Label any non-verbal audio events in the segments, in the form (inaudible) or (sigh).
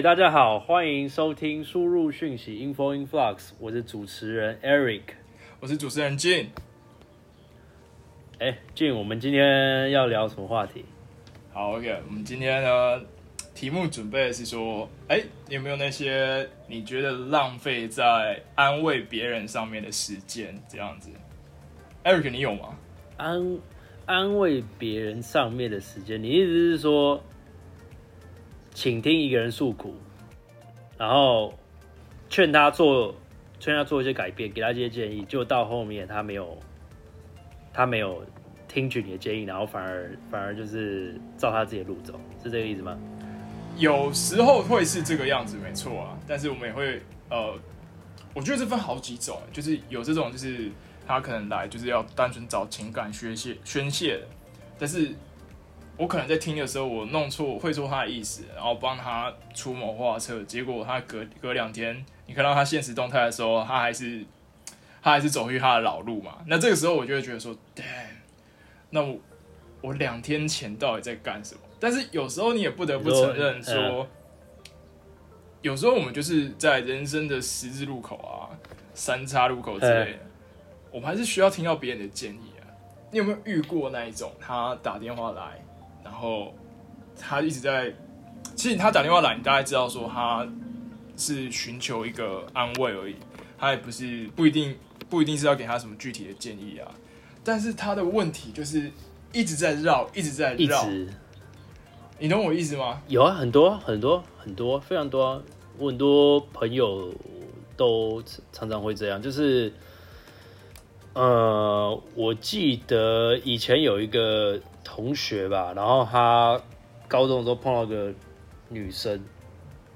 哎，大家好，欢迎收听输入讯息 info influx，我是主持人 Eric。我是主持人 Jin。哎，Jin，我们今天要聊什么话题？好，OK，我们今天呢，题目准备的是说，哎，你有没有那些你觉得浪费在安慰别人上面的时间？这样子，Eric，你有吗？安安慰别人上面的时间，你意思是说，请听一个人诉苦，然后劝他做，劝他做一些改变，给他一些建议，就到后面他没有，他没有听取你的建议，然后反而反而就是照他自己的路走，是这个意思吗？有时候会是这个样子，没错啊。但是我们也会，呃，我觉得这分好几种，就是有这种就是。他可能来就是要单纯找情感宣泄宣泄，但是我可能在听的时候，我弄错会错他的意思，然后帮他出谋划策，结果他隔隔两天，你看到他现实动态的时候，他还是他还是走回他的老路嘛。那这个时候我就会觉得说，damn，那我我两天前到底在干什么？但是有时候你也不得不承认说，有时候我们就是在人生的十字路口啊、三叉路口之类的。我们还是需要听到别人的建议啊！你有没有遇过那一种，他打电话来，然后他一直在，其实他打电话来，你大概知道说他是寻求一个安慰而已，他也不是不一定不一定是要给他什么具体的建议啊。但是他的问题就是一直在绕，一直在绕。你懂我意思吗？有啊，很多很多很多非常多，我很多朋友都常常会这样，就是。呃，我记得以前有一个同学吧，然后他高中的时候碰到个女生，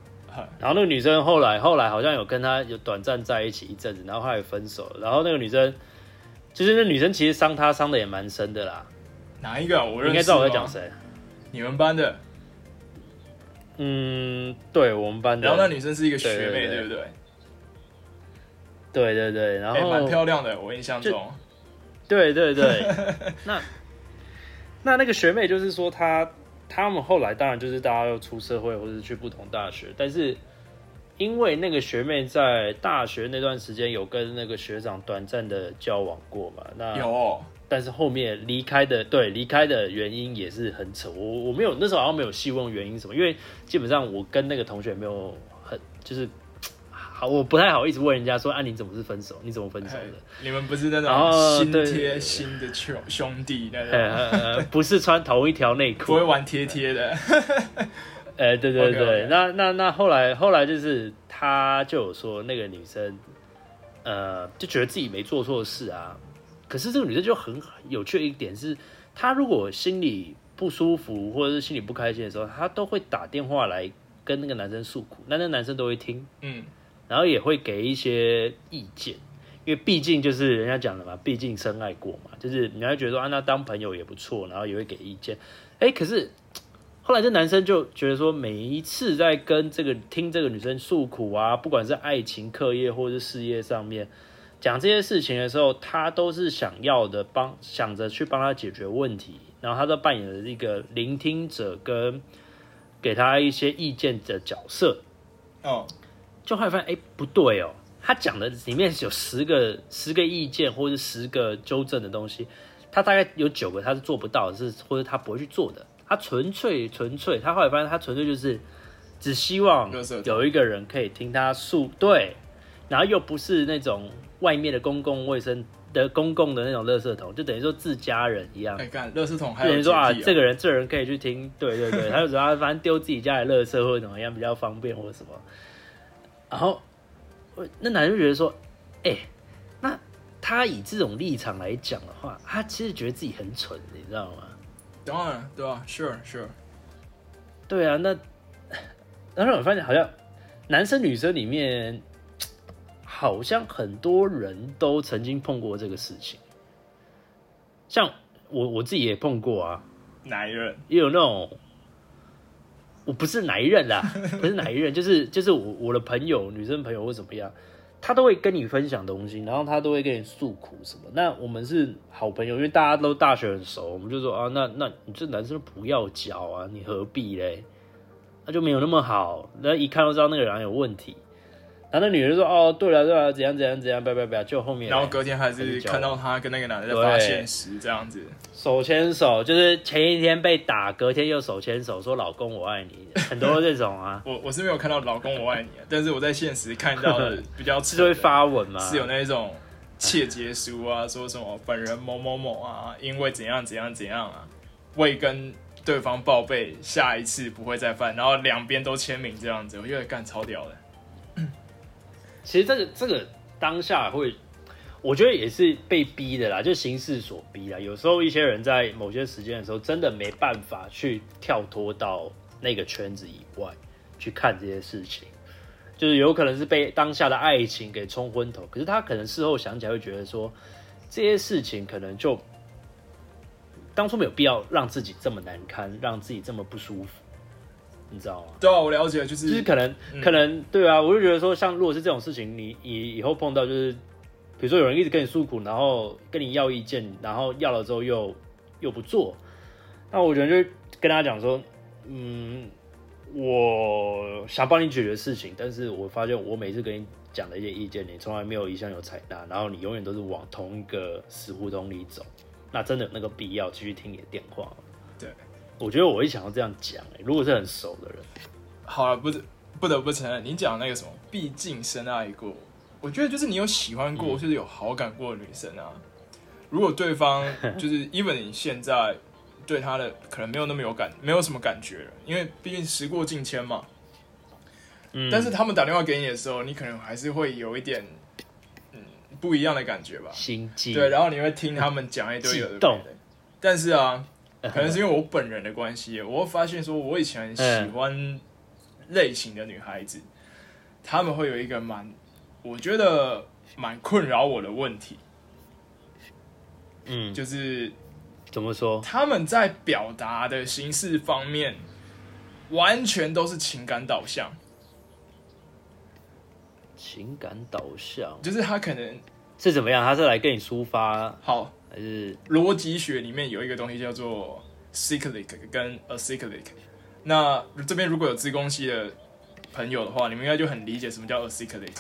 (laughs) 然后那个女生后来后来好像有跟他有短暂在一起一阵子，然后后来分手了。然后那个女生，就是那女生其实伤他伤的也蛮深的啦。哪一个？我应该知道我在讲谁？你们班的？嗯，对我们班的。然后那女生是一个学妹，对不对？对对对，然后蛮漂亮的，我印象中。对对对，(laughs) 那那那个学妹就是说，她他们后来当然就是大家又出社会或者去不同大学，但是因为那个学妹在大学那段时间有跟那个学长短暂的交往过嘛，那有，但是后面离开的，对离开的原因也是很扯，我我没有那时候好像没有细问原因什么，因为基本上我跟那个同学没有很就是。好，我不太好意思问人家说，啊，你怎么是分手？你怎么分手的？你们不是那种心贴心的兄兄弟那种，不是穿同一条内裤，不会玩贴贴的。(laughs) 哎，对对对，那那那后来后来就是他就有说那个女生，呃，就觉得自己没做错事啊。可是这个女生就很有趣的一点是，她如果心里不舒服或者是心里不开心的时候，她都会打电话来跟那个男生诉苦，那那男生都会听，嗯。然后也会给一些意见，因为毕竟就是人家讲的嘛，毕竟深爱过嘛，就是你还觉得说啊，那当朋友也不错，然后也会给意见。哎，可是后来这男生就觉得说，每一次在跟这个听这个女生诉苦啊，不管是爱情、课业或是事业上面讲这些事情的时候，他都是想要的帮，想着去帮他解决问题，然后他都扮演了一个聆听者跟给他一些意见的角色。哦。就后来发现，哎，不对哦，他讲的里面有十个十个意见或者十个纠正的东西，他大概有九个他是做不到，是或者他不会去做的。他纯粹纯粹，他后来发现他纯粹就是只希望有一个人可以听他诉对，然后又不是那种外面的公共卫生的公共的那种垃圾桶，就等于说自家人一样。哎，干垃圾桶，等于说啊，这个人这人可以去听，对对对，他就主要反正丢自己家的垃圾或者怎么样比较方便或者什么。然后，那男人就觉得说：“哎，那他以这种立场来讲的话，他其实觉得自己很蠢，你知道吗？”当然，对啊，Sure Sure，对啊。那然后我发现，好像男生女生里面，好像很多人都曾经碰过这个事情。像我我自己也碰过啊，男人也有那种。我不是哪一任啦，(laughs) 不是哪一任，就是就是我我的朋友，女生朋友或怎么样，他都会跟你分享东西，然后他都会跟你诉苦什么。那我们是好朋友，因为大家都大学很熟，我们就说啊，那那你这男生不要交啊，你何必嘞？那就没有那么好，那一看就知道那个人有问题。然后那女人说：“哦，对了对了，怎样怎样怎样，不要不要不要。”就后面，然后隔天还是看到他跟那个男的在发现实这样子，手牵手，就是前一天被打，隔天又手牵手说“老公我爱你”，很多这种啊。(laughs) 我我是没有看到“老公我爱你”，但是我在现实看到的 (laughs) 比较是会发文嘛？是有那一种切结书啊，说什么本人某某某啊，因为怎样怎样怎样啊，未跟对方报备，下一次不会再犯，然后两边都签名这样子，我觉得干超屌的。其实这个这个当下会，我觉得也是被逼的啦，就形势所逼啦。有时候一些人在某些时间的时候，真的没办法去跳脱到那个圈子以外去看这些事情，就是有可能是被当下的爱情给冲昏头。可是他可能事后想起来会觉得说，这些事情可能就当初没有必要让自己这么难堪，让自己这么不舒服。你知道吗？对啊，我了解，就是就是可能可能对啊，我就觉得说，像如果是这种事情，你你以后碰到就是，比如说有人一直跟你诉苦，然后跟你要意见，然后要了之后又又不做，那我觉得就跟他讲说，嗯，我想帮你解决事情，但是我发现我每次跟你讲的一些意见，你从来没有一项有采纳，然后你永远都是往同一个死胡同里走，那真的有那个必要继续听你的电话吗？对。我觉得我会想要这样讲哎，如果是很熟的人，好了，不是不得不承认，你讲那个什么，毕竟深爱过，我觉得就是你有喜欢过，就是有好感过的女生啊。如果对方 (laughs) 就是 even 你现在对他的可能没有那么有感，没有什么感觉了，因为毕竟时过境迁嘛。嗯。但是他们打电话给你的时候，你可能还是会有一点嗯不一样的感觉吧，心悸。对，然后你会听他们讲一堆有的，但是啊。(laughs) 可能是因为我本人的关系，我会发现说，我以前喜欢类型的女孩子，他们会有一个蛮，我觉得蛮困扰我的问题，嗯，就是怎么说？他们在表达的形式方面，完全都是情感导向，情感导向，就是他可能是怎么样？他是来跟你抒发好。还是逻辑学里面有一个东西叫做 cyclic 跟 acyclic。那这边如果有自工系的朋友的话，你们应该就很理解什么叫 acyclic。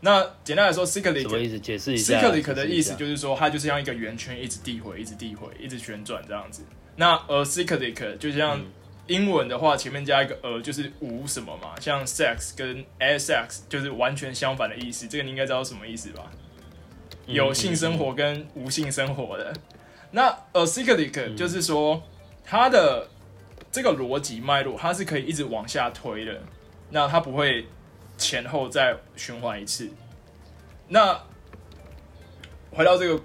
那简单来说，cyclic 什么意思？解释一下。cyclic 的意思就是说，它就是像一个圆圈，一直递回，一直递回，一直旋转这样子。那 acyclic 就像英文的话，前面加一个 a 就是无什么嘛，像 sex 跟 asex 就是完全相反的意思。这个你应该知道什么意思吧？有性生活跟无性生活的，那 acyclic 就是说它的这个逻辑脉络，它是可以一直往下推的，那它不会前后再循环一次。那回到这个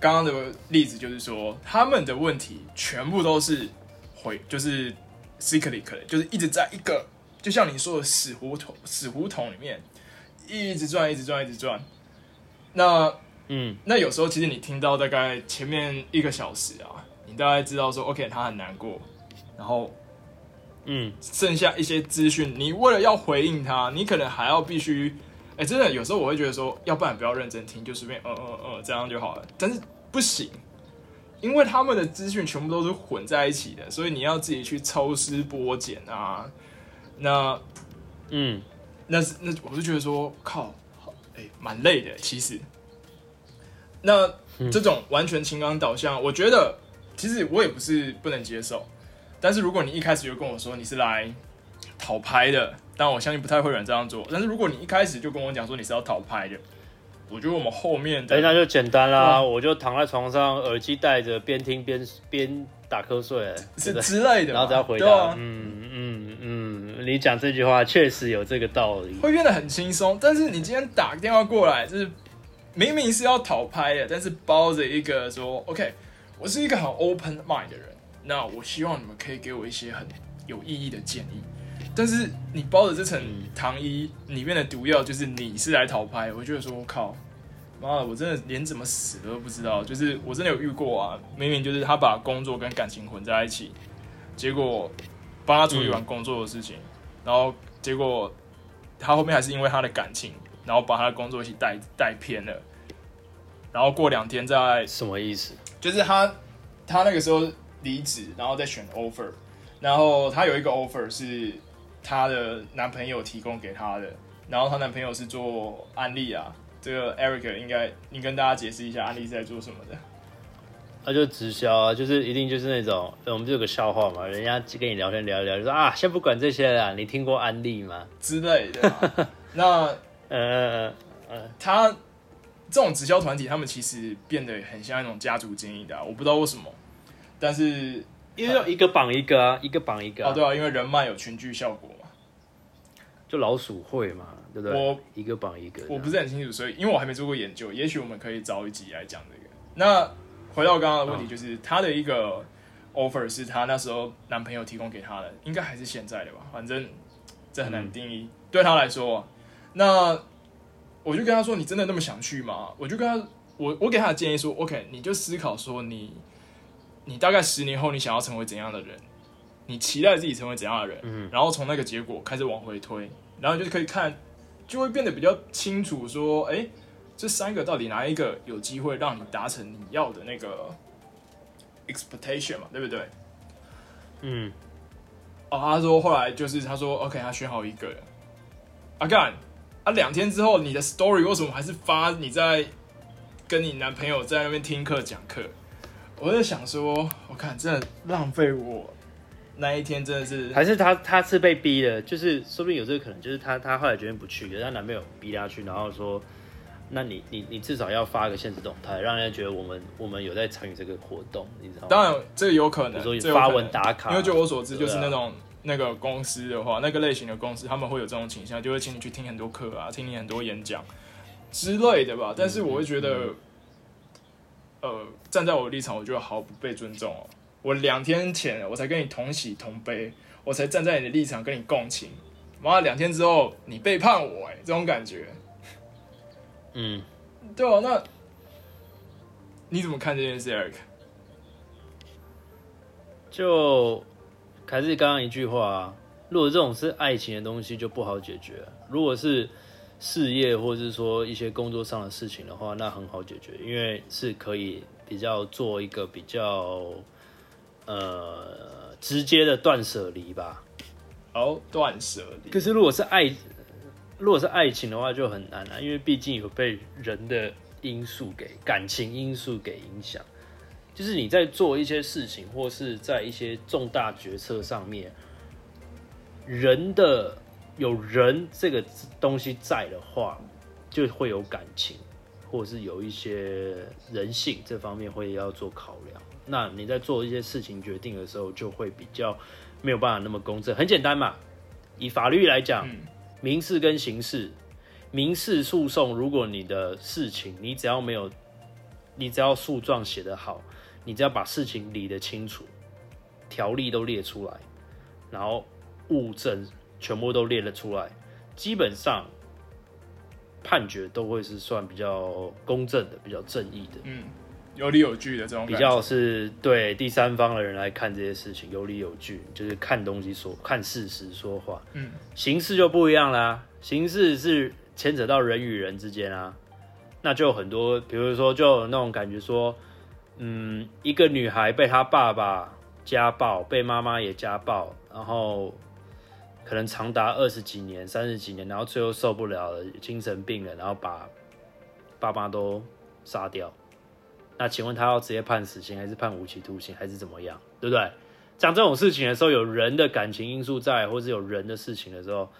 刚刚的例子，就是说他们的问题全部都是回，就是 cyclic，就是一直在一个就像你说的死胡同死胡同里面一直转，一直转，一直转。那嗯，那有时候其实你听到大概前面一个小时啊，你大概知道说，OK，他很难过，然后，嗯，剩下一些资讯，你为了要回应他，你可能还要必须，哎，真的有时候我会觉得说，要不然不要认真听，就随便呃呃呃这样就好了。但是不行，因为他们的资讯全部都是混在一起的，所以你要自己去抽丝剥茧啊。那，嗯，那是那我就觉得说，靠，哎，蛮累的，其实。那这种完全情感导向，我觉得其实我也不是不能接受。但是如果你一开始就跟我说你是来讨拍的，但我相信不太会有人这样做。但是如果你一开始就跟我讲说你是要讨拍的，我觉得我们后面的那就简单啦，我就躺在床上，耳机戴着，边听边边打瞌睡，是之类的，然后再回答。嗯嗯嗯，你讲这句话确实有这个道理，会变得很轻松。但是你今天打个电话过来，就是。明明是要讨拍的，但是包着一个说 “OK”，我是一个很 open mind 的人，那我希望你们可以给我一些很有意义的建议。但是你包的这层糖衣里面的毒药，就是你是来讨拍，我觉得说靠，妈的，我真的连怎么死都不知道。就是我真的有遇过啊，明明就是他把工作跟感情混在一起，结果帮他处理完工作的事情，然后结果他后面还是因为他的感情。然后把他的工作一起带带偏了，然后过两天再什么意思？就是他他那个时候离职，然后再选 offer，然后他有一个 offer 是她的男朋友提供给她的，然后她男朋友是做安利啊。这个 Eric 应该你跟大家解释一下安利是在做什么的。那就直销啊，就是一定就是那种，我们就有个笑话嘛，人家跟你聊天聊一聊，就说啊，先不管这些了，你听过安利吗？之类的。(laughs) 那呃呃，他这种直销团体，他们其实变得很像那种家族经营的，我不知道为什么，但是因为一个绑一个啊，一个绑一个。哦，对啊，因为人脉有群聚效果嘛，就老鼠会嘛，对不对？我一个绑一个，我不是很清楚，所以因为我还没做过研究，也许我们可以找一集来讲这个。那回到刚刚的问题，就是他的一个 offer 是他那时候男朋友提供给他的，应该还是现在的吧？反正这很难定义。对他来说，那我就跟他说：“你真的那么想去吗？”我就跟他，我我给他的建议说：“OK，你就思考说你，你大概十年后你想要成为怎样的人，你期待自己成为怎样的人，嗯，然后从那个结果开始往回推，然后就可以看，就会变得比较清楚说，哎。”这三个到底哪一个有机会让你达成你要的那个 expectation 嘛？对不对？嗯。哦，他说后来就是他说 OK，他选好一个人。阿干，啊，两天之后你的 story 为什么还是发你在跟你男朋友在那边听课讲课？我在想说，我看真的浪费我那一天，真的是还是他他是被逼的，就是说不定有这个可能，就是他他后来决定不去，可是他男朋友逼他去，然后说。那你你你至少要发个现实动态，让人家觉得我们我们有在参与这个活动，你知道吗？当然，这个有可能。说发文打卡，因为就我所知，就是那种那个公司的话，那个类型的公司，他们会有这种倾向，就会请你去听很多课啊，听你很多演讲之类的吧。但是我会觉得，呃，站在我的立场，我觉得毫不被尊重哦。我两天前我才跟你同喜同悲，我才站在你的立场跟你共情，妈，两天之后你背叛我，哎，这种感觉。嗯，对啊，那你怎么看这件事，Eric？就还是刚刚一句话啊，如果这种是爱情的东西，就不好解决；如果是事业或者是说一些工作上的事情的话，那很好解决，因为是可以比较做一个比较呃直接的断舍离吧。哦，断舍离。可是如果是爱。如果是爱情的话就很难了，因为毕竟有被人的因素给感情因素给影响。就是你在做一些事情，或是在一些重大决策上面，人的有人这个东西在的话，就会有感情，或者是有一些人性这方面会要做考量。那你在做一些事情决定的时候，就会比较没有办法那么公正。很简单嘛，以法律来讲。民事跟刑事，民事诉讼，如果你的事情，你只要没有，你只要诉状写得好，你只要把事情理得清楚，条例都列出来，然后物证全部都列了出来，基本上判决都会是算比较公正的，比较正义的。嗯。有理有据的这种，比较是对第三方的人来看这些事情有理有据，就是看东西说看事实说话。嗯，形式就不一样啦，形式是牵扯到人与人之间啊，那就很多，比如说就有那种感觉说，嗯，一个女孩被她爸爸家暴，被妈妈也家暴，然后可能长达二十几年、三十几年，然后最后受不了了，精神病了，然后把爸妈都杀掉。那请问他要直接判死刑，还是判无期徒刑，还是怎么样？对不对？讲这种事情的时候，有人的感情因素在，或是有人的事情的时候，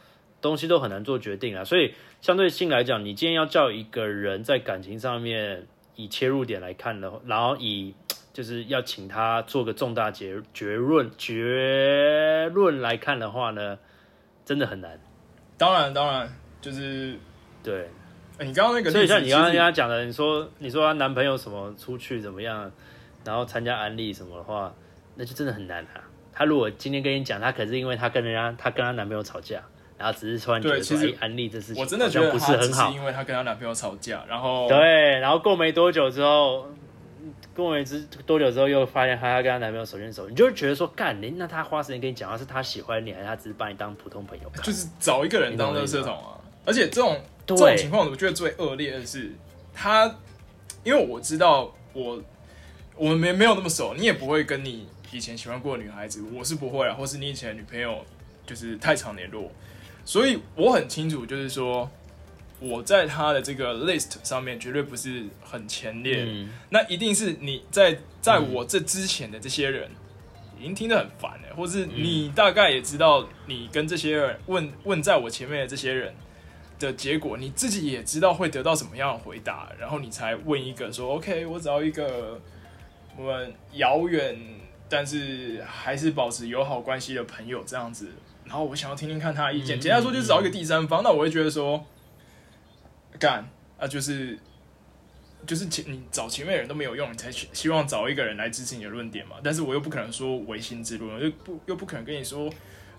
东西都很难做决定啊。所以相对性来讲，你今天要叫一个人在感情上面以切入点来看的，然后以就是要请他做个重大结结论结论来看的话呢，真的很难。当然，当然，就是对。你刚刚那个，所以像你刚刚跟他讲的，你说你说她男朋友什么出去怎么样，然后参加安利什么的话，那就真的很难啊。她如果今天跟你讲，她可是因为她跟人家，她跟她男朋友吵架，然后只是突然觉得说安利这事情，我真的觉得不是很好，因为他跟她男朋友吵架，然后对，然后过没多久之后，过没之多久之后又发现他要跟她男朋友手牵手，你就会觉得说，干你那他花时间跟你讲，他是他喜欢你，还是他只是把你当普通朋友？就是找一个人当热射桶啊，而且这种。这种情况，我觉得最恶劣的是他，因为我知道我我们没没有那么熟，你也不会跟你以前喜欢过的女孩子，我是不会啊，或是你以前的女朋友就是太常联络，所以我很清楚，就是说我在他的这个 list 上面绝对不是很前列，嗯那一定是你在在我这之前的这些人。已经听得很烦了，或是你大概也知道，你跟这些人问问在我前面的这些人的结果，你自己也知道会得到什么样的回答，然后你才问一个说：“OK，我找一个我们遥远但是还是保持友好关系的朋友这样子。”然后我想要听听看他的意见。嗯简单说就是找一个第三方，那我会觉得说，干啊，就是就是前你找前面的人都没有用，你才希希望找一个人来支持你的论点嘛。但是我又不可能说唯心之论，我就不又不可能跟你说，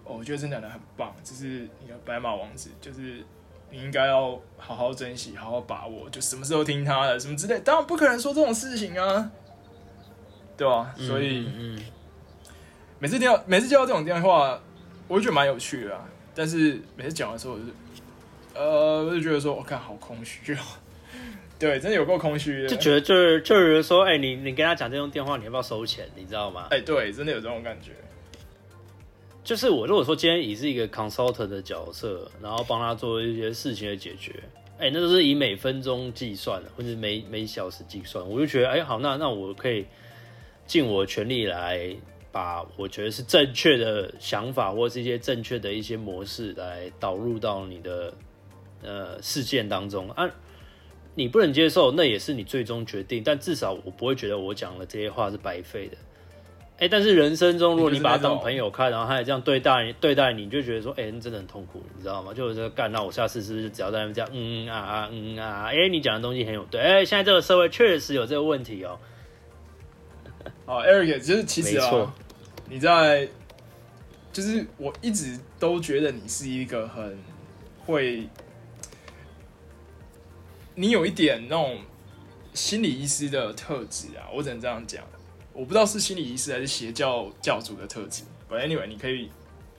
哦，我觉得这讲的很棒，这是你的白马王子，就是你应该要好好珍惜，好好把握，就什么时候听他的，什么之类。当然不可能说这种事情啊，对吧、所以嗯嗯每次听到每次接到这种电话，我就觉得蛮有趣的、啊。但是每次讲的时候，我就是呃，我就觉得说，我、看好空虚哦。对，真的有够空虚的。就觉得就是就是说，哎、你你跟他讲这通电话，你要不要收钱？你知道吗？哎、对，真的有这种感觉。就是我如果说今天以是一个 consultant 的角色，然后帮他做一些事情的解决，哎、那都是以每分钟计算的，或者每每小时计算，我就觉得，哎、好，那那我可以尽我全力来把我觉得是正确的想法，或是一些正确的一些模式来导入到你的呃事件当中啊。你不能接受，那也是你最终决定，但至少我不会觉得我讲的这些话是白费的。哎、但是人生中，如果你把他当朋友看，然后他也这样对待你，对待你，你就觉得说，哎、你真的很痛苦，你知道吗？就是说干，那我下次是不是只要在那边这样，嗯嗯啊啊，嗯嗯啊啊，哎、你讲的东西很有对，哎、现在这个社会确实有这个问题哦、好，(laughs) Eric，就是其实啊没错，你在，就是我一直都觉得你是一个很会，你有一点那种心理医师的特质啊，我只能这样讲。我不知道是心理医师还是邪教教主的特质，But anyway，你可以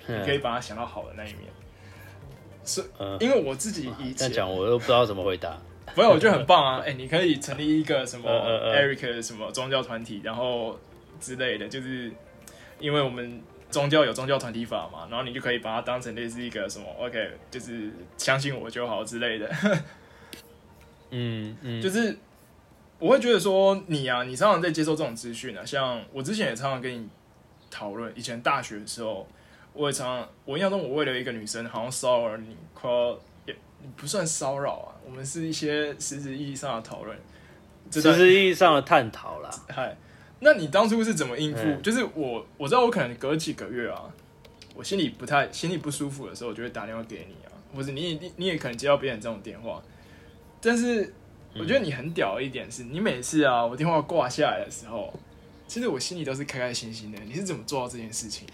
你可以把它想到好的那一面。是，嗯因为我自己以前讲我都不知道怎么回答。不是，我觉得很棒啊！(laughs) 哎、你可以成立一个什么 Eric 的什么宗教团体，然后之类的，就是因为我们宗教有宗教团体法嘛，然后你就可以把它当成类似一个什么 OK，就是相信我就好之类的。(laughs) 嗯嗯，就是我会觉得说你啊，你常常在接受这种资讯啊，像我之前也常常跟你讨论，以前大学的时候，我也常常，我印象中我为了一个女生好像骚扰你，快要也不算骚扰啊，我们是一些实质意义上的讨论。实质意义上的探讨啦。嗨，那你当初是怎么应付？嗯就是我我知道我可能隔几个月啊，我心里不太心里不舒服的时候，我就会打电话给你啊，或者你你你也可能接到别人这种电话，但是我觉得你很屌的一点是，你每次啊我电话挂下来的时候，其实我心里都是开开心心的。你是怎么做到这件事情的？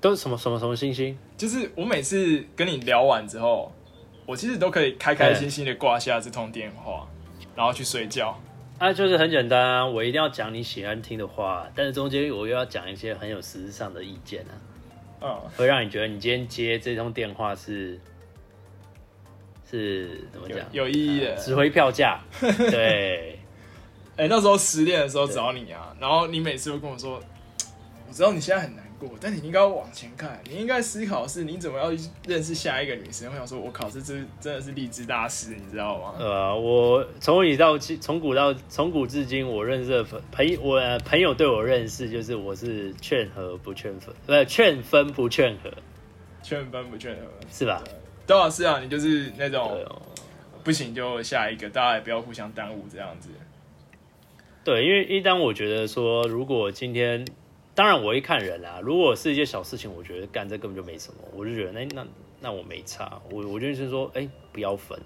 都是什么什么什么星星？就是我每次跟你聊完之后，我其实都可以开开心心的挂下这通电话，然后去睡觉。啊，就是很简单啊，我一定要讲你喜欢听的话，但是中间我又要讲一些很有实质上的意见啊，嗯，会让你觉得你今天接这通电话是是怎么讲？有意义的。值回票价。(laughs) 对，哎、那时候失恋的时候找你啊，然后你每次都跟我说，(tsk) 我知道你现在很难过，但你应该要往前看，你应该思考是你怎么要认识下一个女生。我想说，我考试真真的是励志大师，你知道吗？呃，我从古到今，从古到从古至今，我认识的朋朋友，我呃朋友对我认识就是我是劝和不劝分，不劝分不劝和，劝分不劝和，是吧？对啊，是啊，你就是那种哦。不行就下一个，大家也不要互相耽误这样子。对，因为一旦我觉得说，如果今天，当然我会看人啦。如果是一些小事情，我觉得干这根本就没什么，我就觉得那那那我没差，我我就是说，哎、不要分，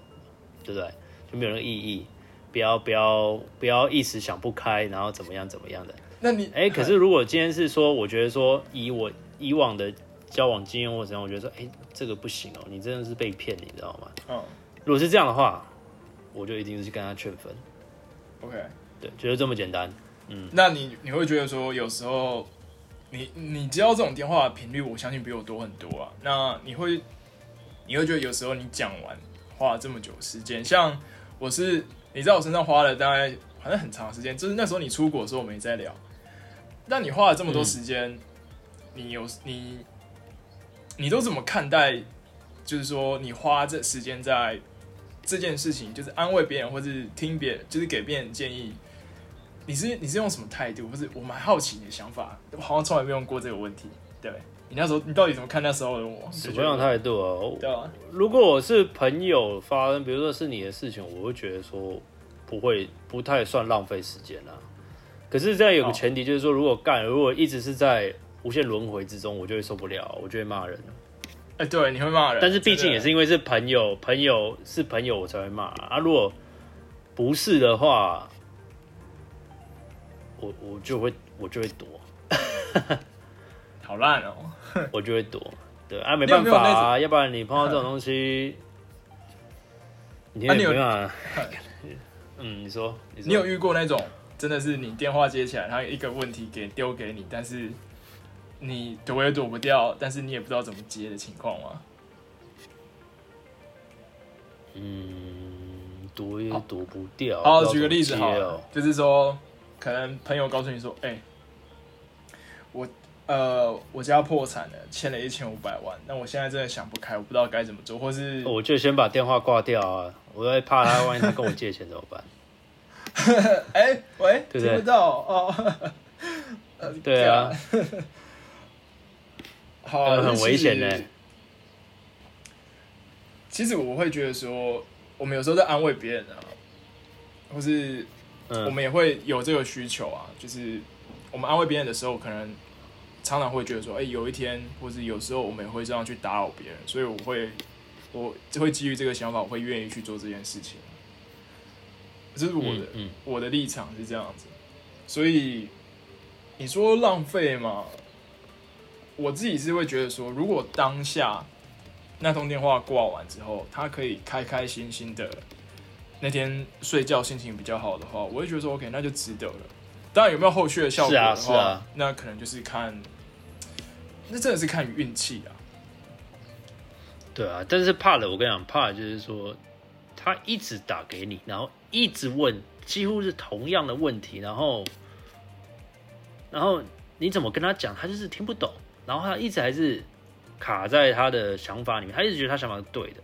对不对？就没有那个意义，不要不要不要一时想不开，然后怎么样怎么样的。那你哎、可是如果今天是说，我觉得说以我以往的交往经验或怎样，我觉得说，哎、这个不行哦、你真的是被骗，你知道吗？嗯如果是这样的话，我就一定是跟他劝分，，OK，对，就是这么简单。嗯那你你会觉得说，有时候你你接到这种电话的频率，我相信比我多很多啊。那你会你会觉得有时候你讲完花了这么久时间，像我是你在我身上花了大概好像很长时间，就是那时候你出国的时候我没在聊，那你花了这么多时间，你有你你都怎么看待？就是说，你花这时间在这件事情，就是安慰别人，或是听别人，就是给别人建议，你是你是用什么态度？不是我蛮好奇你的想法，我好像从来没有问过这个问题。对你那时候，你到底怎么看那时候的我？什么样的态度啊？对啊，如果我是朋友发生，比如说是你的事情，我会觉得说不会不太算浪费时间啊。可是这样有个前提，就是说如果干，如果一直是在无限轮回之中，我就会受不了，我就会骂人。哎，对，你会骂人，但是毕竟也是因为是朋友，朋友是朋友，我才会骂啊。如果不是的话，我我就会我就会躲。好烂哦！我就会躲，(laughs) (laughs) 对啊，没办法啊，要不然你碰到这种东西，(laughs) 你也没办法。嗯，你说，你有遇过那种真的是你电话接起来，他一个问题给丢给你，但是你躲也躲不掉，但是你也不知道怎么接的情况吗？嗯，躲也躲不掉。好，举个例子好，就是说，可能朋友告诉你说，哎，我。呃，我家破产了，欠了一千五百万。那我现在真的想不开，我不知道该怎么做，或是我就先把电话挂掉啊！我在怕他，万一他跟我借钱怎么办？(laughs) 哎，喂，听不到哦。(laughs) 对啊，好，(laughs) 很危险呢。其实我会觉得说，我们有时候在安慰别人啊，或是我们也会有这个需求啊，就是我们安慰别人的时候，可能。常常会觉得说，哎，有一天，或者有时候，我们也会这样去打扰别人，所以我会，我就会基于这个想法，我会愿意去做这件事情。这是我的，我的立场是这样子。所以你说浪费嘛？我自己是会觉得说，如果当下那通电话挂完之后，他可以开开心心的那天睡觉心情比较好的话，我会觉得说，OK，那就值得了。当然有没有后续的效果的话，那可能就是看，那真的是看运气啊。对啊，但是怕的，我跟你讲，怕的就是说他一直打给你，然后一直问，几乎是同样的问题，然后，然后你怎么跟他讲，他就是听不懂，然后他一直还是卡在他的想法里面，他一直觉得他想法是对的，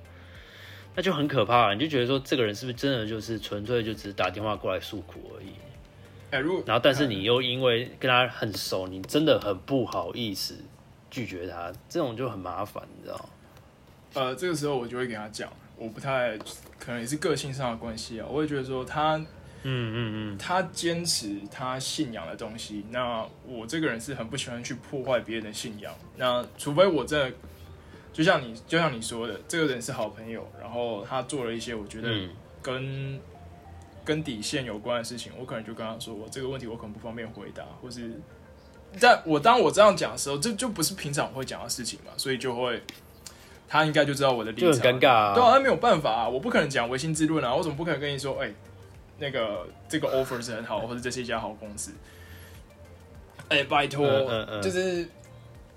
那就很可怕，你就觉得说这个人是不是真的就是纯粹就只是打电话过来诉苦而已。哎如。然后，但是你又因为跟他很熟，你真的很不好意思拒绝他，这种就很麻烦，你知道呃，这个时候我就会跟他讲，我不太可能也是个性上的关系啊，我会觉得说他，嗯嗯嗯，他坚持他信仰的东西，那我这个人是很不喜欢去破坏别人的信仰，那除非我真的就像你就像你说的，这个人是好朋友，然后他做了一些我觉得跟。跟底线有关的事情，我可能就跟他说，我这个问题我可能不方便回答，或是，但我当我这样讲的时候，这就不是平常会讲的事情嘛，所以就会，他应该就知道我的立场，就很尴尬，对啊，那没有办法啊，我不可能讲唯心之论啊，我怎么不可能跟你说，哎，那个这个 offer 是很好，或者这是一家好公司，哎，拜托，就是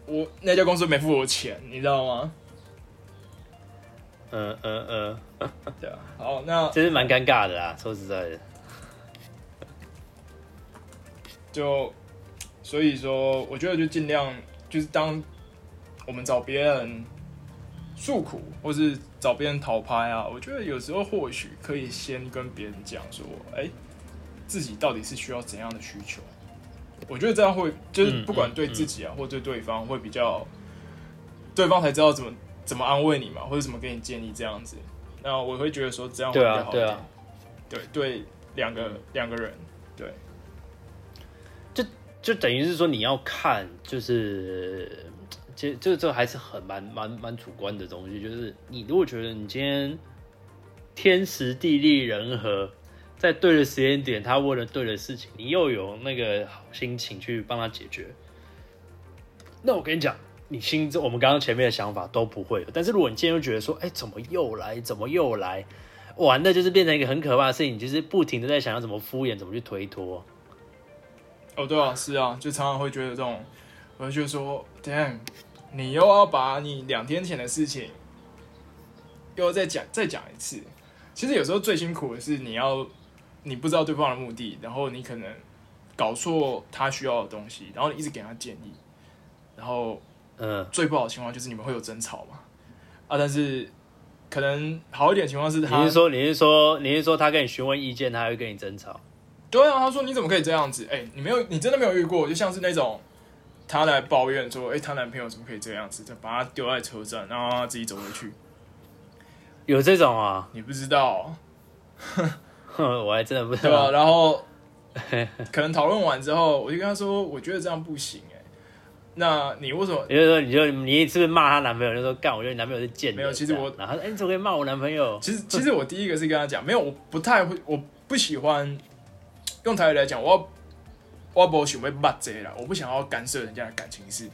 我那家公司没付我钱，你知道吗？嗯嗯嗯，对啊，好，那其实蛮尴尬的啦，说实在的，就所以说，我觉得就尽量就是当我们找别人诉苦，或是找别人讨拍啊，我觉得有时候或许可以先跟别人讲说，哎，自己到底是需要怎样的需求？我觉得这样会就是不管对自己啊，或对对方会比较，对方才知道怎么。怎么安慰你嘛，或者怎么给你建议这样子，那我会觉得说这样会比较好。对啊，对对，两个两个人，对，就就等于是说你要看，就是这这这还是很蛮蛮蛮主观的东西。就是你如果觉得你今天天时地利人和，在对的时间点，他问了对的事情，你又有那个好心情去帮他解决，那我跟你讲。你心中我们刚刚前面的想法都不会有，但是如果你今天又觉得说，哎，怎么又来，怎么又来，玩的就是变成一个很可怕的事情，就是不停的在想要怎么敷衍，怎么去推脱。哦，对啊，是啊，就常常会觉得这种，我就觉得说，damn，你又要把你两天前的事情，又要再讲再讲一次。其实有时候最辛苦的是你要，你不知道对方的目的，然后你可能搞错他需要的东西，然后你一直给他建议，然后。嗯，最不好的情况就是你们会有争吵嘛，啊，但是可能好一点的情况是他你是说你是说你是说他跟你询问意见，他会跟你争吵？对啊，他说你怎么可以这样子？哎、你没有，你真的没有遇过，就像是那种她来抱怨说，哎、她男朋友怎么可以这样子，就把她丢在车站，然后她自己走回去。有这种啊？你不知道，哼，(laughs) 我还真的不知道对吧、道。然后 (laughs) 可能讨论完之后，我就跟他说，我觉得这样不行、哎，那你为什么？也就是说，你就你是不是骂她男朋友？就说干，我觉得你男朋友是贱人。没有其实我然后你怎么可以骂我男朋友？其实，其实我第一个是跟他讲，没有，我不太会，我不喜欢用台语来讲，我我不喜欢骂这啦，我不想要干涉人家的感情事。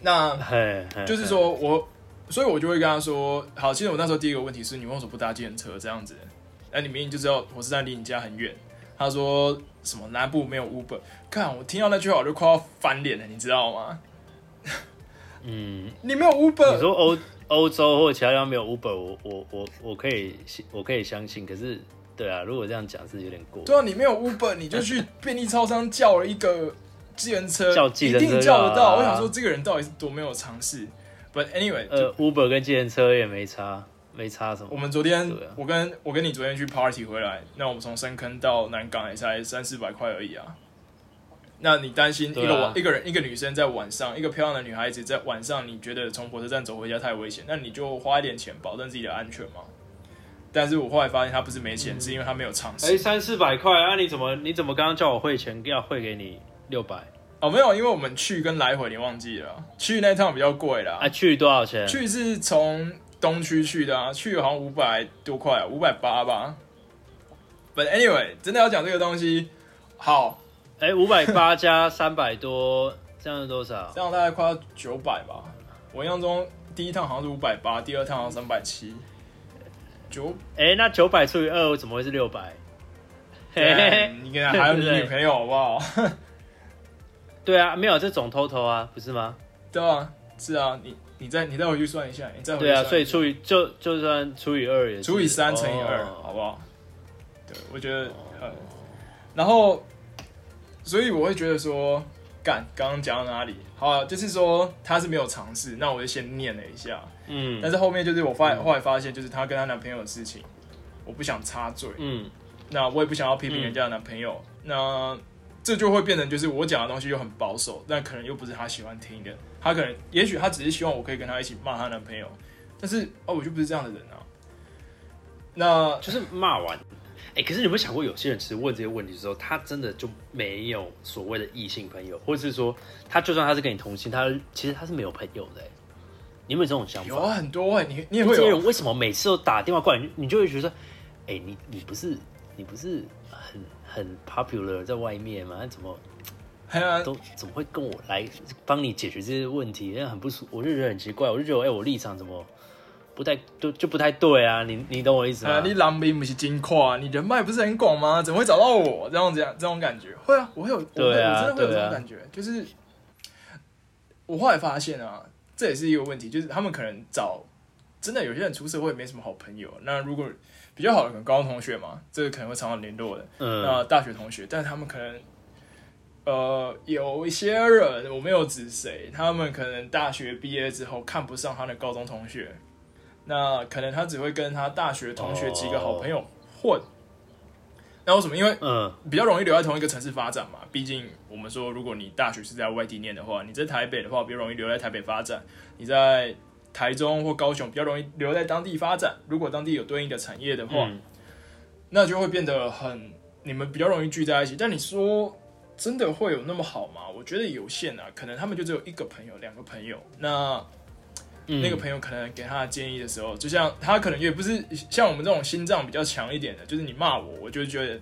那嘿，就是，说我，所以我就会跟他说，好，其实我那时候第一个问题是你为什么不搭计程车这样子？那你明明就知道火车站离你家很远。他说什么南部没有 Uber，看我听到那句话我就快要翻脸了，你知道吗？嗯，(laughs) 你没有 Uber，你说欧欧洲或其他地方没有 Uber，我我我我可以我可以相信，可是对啊，如果这样讲是有点过。对啊，你没有 Uber，你就去便利超商叫了一个计程车，叫计程车一定叫得到。我想说这个人到底是多没有尝试。But anyway，呃，Uber 跟计程车也没差，没差什么。我们昨天，啊我跟我跟你昨天去 party 回来，那我们从深坑到南港也才三四百块而已啊。那你担心一个、一个人一个女生在晚上，一个漂亮的女孩子在晚上，你觉得从火车站走回家太危险，那你就花一点钱保证自己的安全嘛。但是我后来发现他不是没钱，是因为他没有尝哎、试。三四百块啊！你怎么你怎么刚刚叫我汇钱，要汇给你六百哦，没有，因为我们去跟来回你忘记了，去那趟比较贵啦。啊？去多少钱？去是从东区去的啊，去好像五百多块啊，五百八吧。But anyway，真的要讲这个东西，好，哎，五百八加三百多，这样是多少这？样大概快要九百吧。我印象中第一趟好像是五百八，第二趟好像三百七。九，哎，那九百除以二，怎么会是六百？嘿嘿嘿，你跟他还有你女朋友好不好？(laughs) 对啊，没有这总 total 啊，不是吗？对啊，是啊，你你再你再回去算一下，你再回去对啊，算所以除以就就算除以二也除以三乘以二，哦。好不好？对，我觉得呃，然后，所以我会觉得说，干，刚刚讲到哪里？好、啊，就是说他是没有尝试，那我就先念了一下，嗯。但是后面就是我发后来发现，就是她跟她男朋友的事情，我不想插嘴，嗯。那我也不想要批评人家的男朋友，那这就会变成就是我讲的东西又很保守，但可能又不是她喜欢听的，她可能也许她只是希望我可以跟她一起骂她男朋友，但是哦，我就不是这样的人啊。那就是骂完。哎、可是你有没有想过，有些人其实问这些问题的时候，他真的就没有所谓的异性朋友，或者是说，他就算他是跟你同性，他其实他是没有朋友的、欸。你有没有这种想法？有啊，很多哎、你你也会有这些人为什么每次都打电话过来，你你就会觉得，哎、你你不是你不是很很 popular 在外面嘛？怎么都怎么会跟我来帮你解决这些问题？那很不舒，我就觉得很奇怪，我就觉得，哎、我立场怎么不太就就不太对啊？你你懂我意思吗？啊，你狼兵不是金跨，你人脉不是很广吗？怎么会找到我？这样这样这种感觉，会啊，我会有，我会对啊我真的会有这种感觉，就是我后来发现啊，这也是一个问题，就是他们可能找真的有些人出社会没什么好朋友，那如果比较好的可能高中同学嘛，这个可能会常常联络的，嗯，那大学同学，但是他们可能，呃，有一些人我没有指谁，他们可能大学毕业之后看不上他的高中同学，那可能他只会跟他大学同学几个好朋友混。那为什么？因为嗯比较容易留在同一个城市发展嘛。毕竟我们说，如果你大学是在外地念的话，你在台北的话，比较容易留在台北发展；你在台中或高雄比较容易留在当地发展。如果当地有对应的产业的话，嗯那就会变得很，你们比较容易聚在一起。但你说真的会有那么好吗？我觉得有限啊，可能他们就只有一个朋友、两个朋友。那嗯那个朋友可能给他的建议的时候，就像他可能也不是像我们这种心脏比较强一点的，就是你骂我，我就觉得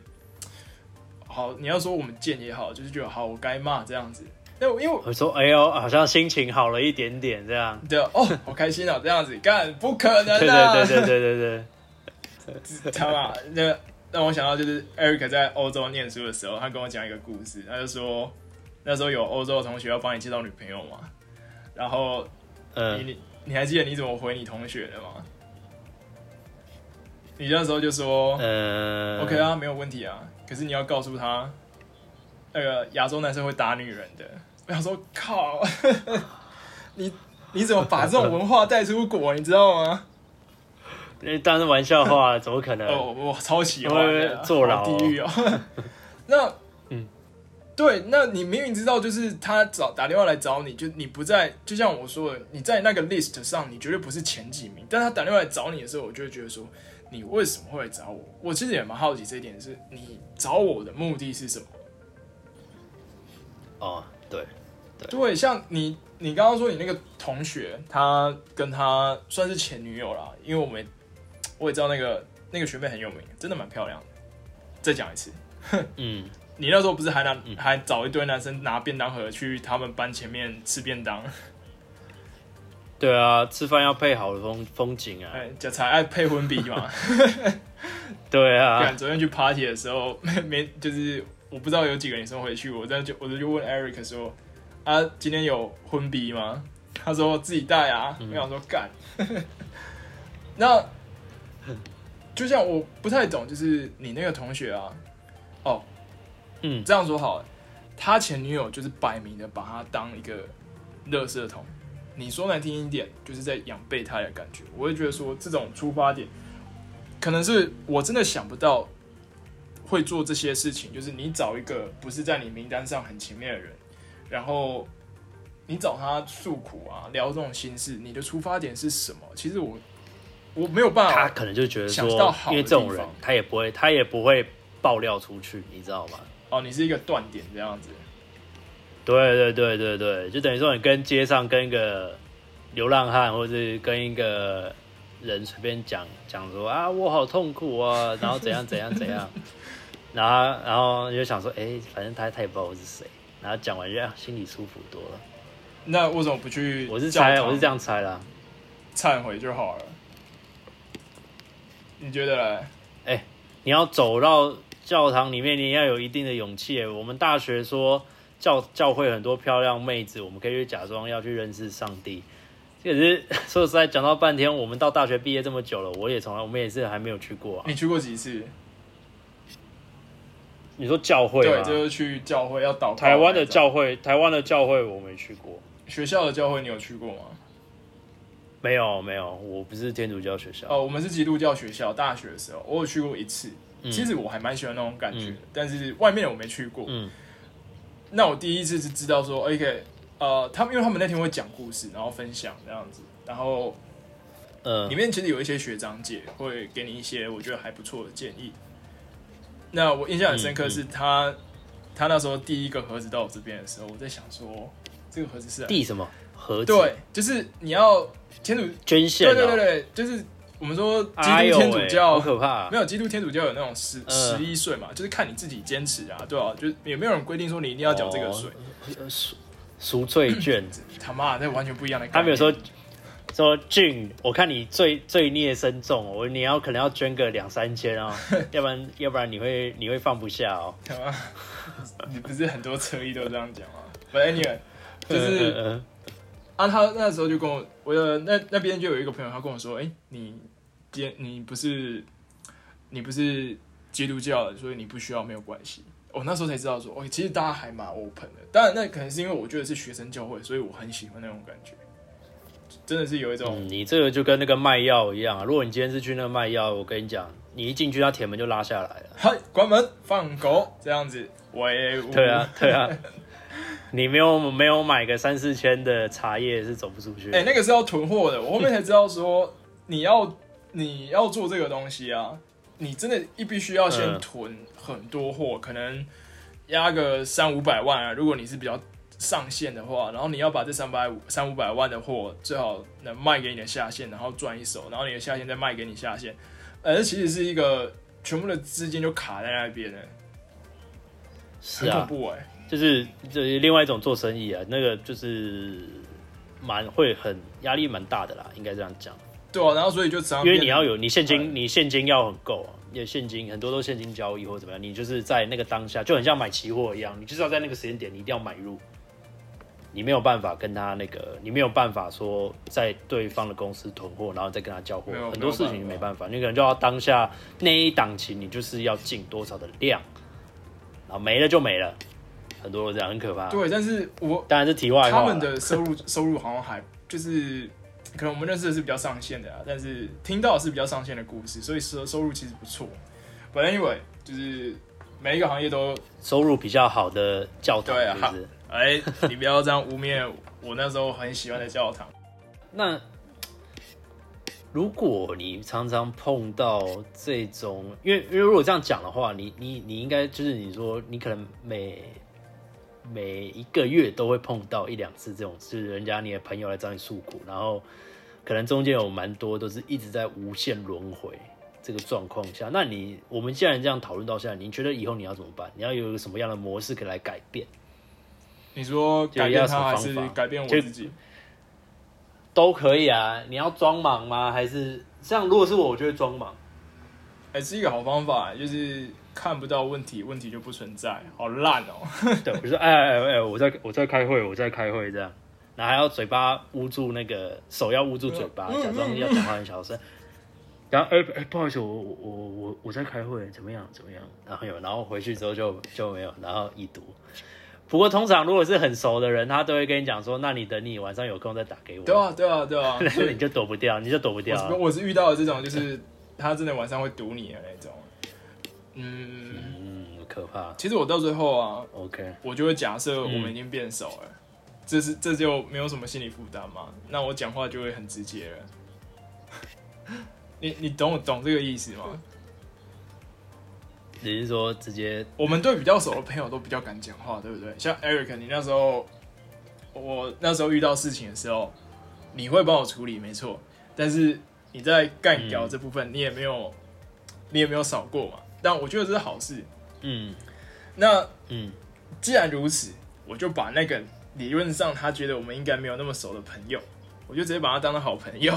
好，你要说我们贱也好，就是觉得好，我该骂这样子。那因为我我说，哎呦，好像心情好了一点点，这样。对哦，好开心啊，(laughs) 这样子干不可能对啊！对对对对对对，他嘛，(laughs) 那让我想到就是 Eric 在欧洲念书的时候，他跟我讲一个故事，他就说那时候有欧洲的同学要帮你介绍女朋友嘛，然后你嗯，你你还记得你怎么回你同学的吗？你那时候就说、嗯 OK 啊，没有问题啊，可是你要告诉他，那个亚洲男生会打女人的。我想说靠，(laughs) 你你怎么把这种文化带出国？你知道吗？那当然是玩笑话，怎么可能？哦，我超喜欢的，坐牢地狱哦。(laughs) 那嗯，对，那你明明知道，就是他找打电话来找你，就你不在，就像我说的，你在那个 list 上，你绝对不是前几名。但他打电话来找你的时候，我就会觉得说，你为什么会来找我？我其实也蛮好奇这一点，是你找我的目的是什么？哦，对，对，像你，你刚刚说你那个同学，他跟他算是前女友啦，因为我们。我也知道那个那个学妹很有名，真的蛮漂亮的。再讲一次，嗯，(laughs) 你那时候不是还拿还找一堆男生拿便当盒去他们班前面吃便当？对啊，吃饭要配好的风风景啊，就才爱配婚笔嘛。(laughs) 对啊，昨天去 party 的时候，(laughs) 没没就是我不知道有几个女生回去，我在就我就就问 Eric 说啊，今天有婚逼吗？他说自己带啊。我想说干，(laughs) 那。就像我不太懂，就是你那个同学啊，哦，嗯，这样说好，他前女友就是摆明的把他当一个垃圾桶。你说难听一点，就是在养备胎的感觉。我会觉得说，这种出发点，可能是我真的想不到会做这些事情。就是你找一个不是在你名单上很前面的人，然后你找他诉苦啊，聊这种心事，你的出发点是什么？其实我。我没有办法，他可能就觉得说，因为这种人，他也不会，他也不会爆料出去，你知道吗？哦，你是一个断点这样子。对对对对对，就等于说你跟街上跟一个流浪汉，或者是跟一个人随便讲讲说啊，我好痛苦啊，然后怎样怎样怎样，(laughs) 然后然后你就想说，哎，反正他他也不知道我是谁，然后讲完就心里舒服多了。那为什么不去？我是猜，我是这样猜啦，忏悔就好了。你觉得？哎，你要走到教堂里面，你要有一定的勇气。我们大学说教教会很多漂亮妹子，我们可以去假装要去认识上帝。可是 (laughs) 说实在，讲到半天，我们到大学毕业这么久了，我也从来我们也是还没有去过。你去过几次？你说教会？对，就是去教会要祷。台湾的教会，台湾的教会我没去过。学校的教会你有去过吗？没有没有，我不是天主教学校哦，我们是基督教学校。大学的时候，我有去过一次，其实我还蛮喜欢那种感觉的。但是外面我没去过。嗯，那我第一次是知道说，OK，呃，他们因为他们那天会讲故事，然后分享这样子，然后呃，里面其实有一些学长姐会给你一些我觉得还不错的建议。那我印象很深刻是他，他那时候第一个盒子到我这边的时候，我在想说，这个盒子是第什么盒子？对，就是你要。天主捐献，对对对对，就是我们说基督天主教好可怕，没有基督天主教有那种十十一岁嘛，就是看你自己坚持啊，对啊，就是也没有人规定说你一定要缴这个税，赎赎罪券，(clears throat) 他妈那完全不一样的。他们有说说俊，我看你罪罪孽深重，我你要可能要捐个两三千哦，(laughs) 要不然要不然你会你会放不下哦。(laughs) 你不是很多车衣都这样讲吗？Anyway，(laughs) 就是。啊，他那时候就跟我，我的那那边就有一个朋友，他跟我说：“哎，你，接你不是，你不是基督教的，所以你不需要没有关系。”我那时候才知道说，哦，其实大家还蛮 open 的。当然，那可能是因为我觉得是学生教会，所以我很喜欢那种感觉。真的是有一种，你这个就跟那个卖药一样啊。如果你今天是去那个卖药，我跟你讲，你一进去，他铁门就拉下来了，嗨，关门放狗这样子。喂，对啊，对啊。(laughs) 你没有没有买个三四千的茶叶是走不出去。哎，那个是要囤货的。我后面才知道说，你要你要做这个东西啊，你真的一必须要先囤很多货，可能压个三五百万啊。如果你是比较上线的话，然后你要把这三百五三五百万的货最好能卖给你的下线，然后赚一手，然后你的下线再卖给你下线。呃，其实是一个全部的资金就卡在那边了，很恐怖哎。就是这另外一种做生意啊，那个就是蛮会很压力蛮大的啦，应该这样讲。对啊，然后所以就因为你要有你现金，你现金要很够啊，你的现金很多都现金交易或者怎么样，你就是在那个当下就很像买期货一样，你就是要在那个时间点你一定要买入，你没有办法跟他那个，你没有办法说在对方的公司囤货，然后再跟他交货，很多事情没办法，你可能就要当下那一档期你就是要进多少的量，然后没了就没了。很多都这样，很可怕。对，但是我当然是题外话他。们的收入收入好像还就是可能我们认识的是比较上线的啊，但是听到的是比较上线的故事，所以收收入其实不错。But anyway，就是每一个行业都收入比较好的教堂，对啊是不是？哎，你不要这样污蔑我那时候很喜欢的教堂。那如果你常常碰到这种，因为因为如果这样讲的话，你你你应该就是你说你可能每每一个月都会碰到一两次这种，就是人家你的朋友来找你诉苦，然后可能中间有蛮多都是一直在无限轮回这个状况下，那你我们既然这样讨论到现在，你觉得以后你要怎么办？你要有一个什么样的模式可以来改变？你说改变他还是改变我自己？都可以啊，你要装忙吗？还是像如果是我，我就会装忙。哎、是一个好方法，就是看不到问题，问题就不存在。好烂哦、(laughs) 对，我就说哎哎哎，我在我在开会，我在开会这样，然后还要嘴巴捂住那个手要捂住嘴巴，嗯假装要讲话很小声。然后哎哎，不好意思，我我我我我在开会，怎么样怎么样？然后有，然后回去之后就就没有，然后已读。不过通常如果是很熟的人，他都会跟你讲说，那你等你晚上有空再打给我。对啊，对啊，对啊。(laughs) 所以你就躲不掉，你就躲不掉了。我是我是遇到的这种，就是他真的晚上会堵你的那种。嗯，嗯，可怕。其实我到最后啊，OK，我就会假设我们已经变熟了，这是这就没有什么心理负担嘛。那我讲话就会很直接了。(laughs) 你你懂我懂这个意思吗？你是说直接我们对比较熟的朋友都比较敢讲话，对不对？像 Eric，你那时候，我那时候遇到事情的时候，你会帮我处理，没错。但是你在干掉这部分，你也没有，你也没有少过嘛。但我觉得这是好事。嗯那嗯既然如此，我就把那个理论上他觉得我们应该没有那么熟的朋友，我就直接把他当成好朋友，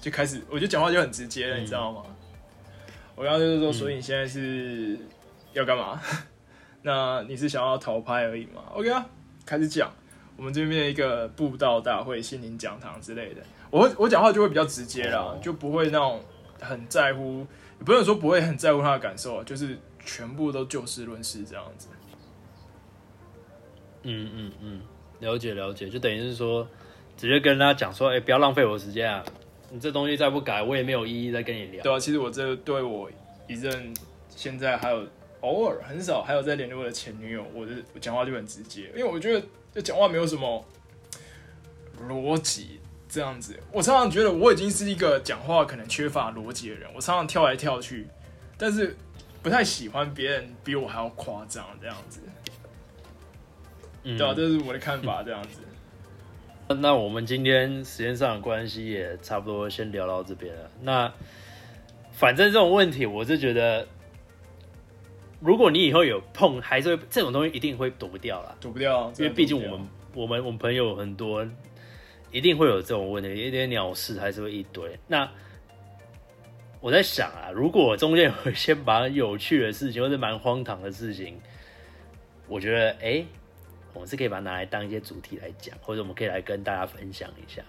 就开始，我就讲话就很直接了，你知道吗？我刚刚就是说，所以你现在是要干嘛？(laughs) 那你是想要逃拍而已吗？OK 啊，开始讲。我们这边一个布道大会、心灵讲堂之类的，我我讲话就会比较直接啦，哦就不会那种很在乎，也不能说不会很在乎他的感受，就是全部都就事论事这样子。嗯嗯嗯，了解了解，就等于是说，直接跟他讲说，哎、不要浪费我的时间啊！你这东西再不改，我也没有意义再跟你聊。对啊，其实我这对我一任现在还有偶尔很少还有在联络的前女友，我的讲话就很直接，因为我觉得这讲话没有什么逻辑这样子。我常常觉得我已经是一个讲话可能缺乏逻辑的人，我常常跳来跳去，但是不太喜欢别人比我还要夸张这样子。嗯对啊，这是我的看法这样子。那我们今天时间上的关系也差不多，先聊到这边了。那反正这种问题，我是觉得，如果你以后有碰，还是会这种东西一定会躲不掉啦。躲不掉，因为毕竟我们我们我们朋友很多，一定会有这种问题，一点鸟事还是会一堆。那我在想啊，如果中间有一些蛮有趣的事情，或者蛮荒唐的事情，我觉得哎、诶我们是可以把它拿来当一些主题来讲，或者我们可以来跟大家分享一下，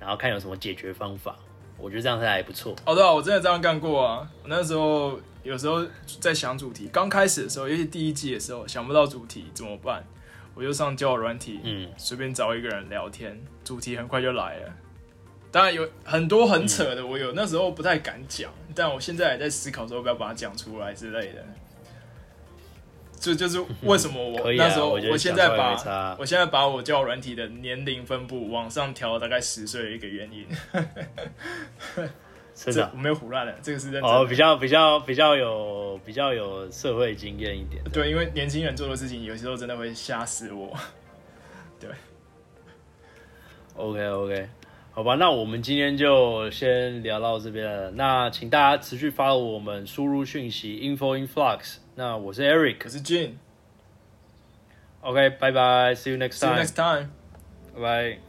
然后看有什么解决方法。我觉得这样是还不错。哦，对啊，我真的这样干过啊！我那时候有时候在想主题，刚开始的时候，尤其第一季的时候，想不到主题怎么办？我就上交友软体，嗯，随便找一个人聊天，主题很快就来了。当然有很多很扯的，我有那时候不太敢讲，但我现在也在思考说要不要把它讲出来之类的。这就是为什么我那时候，我现在把差我现在把我交友软体的年龄分布往上调大概十岁的一个原因。(laughs) 真的这我没有胡乱的，这个是认。哦，比较比较比较有比较有社会经验一点。对，因为年轻人做的事情，有时候真的会吓死我。(laughs) 对 OK OK，好吧，那我们今天就先聊到这边了。那请大家持续 follow 我们输入讯息 info influx。那我是 Eric 可是 Jane，see OK，拜拜，See you next you time， next time。拜拜。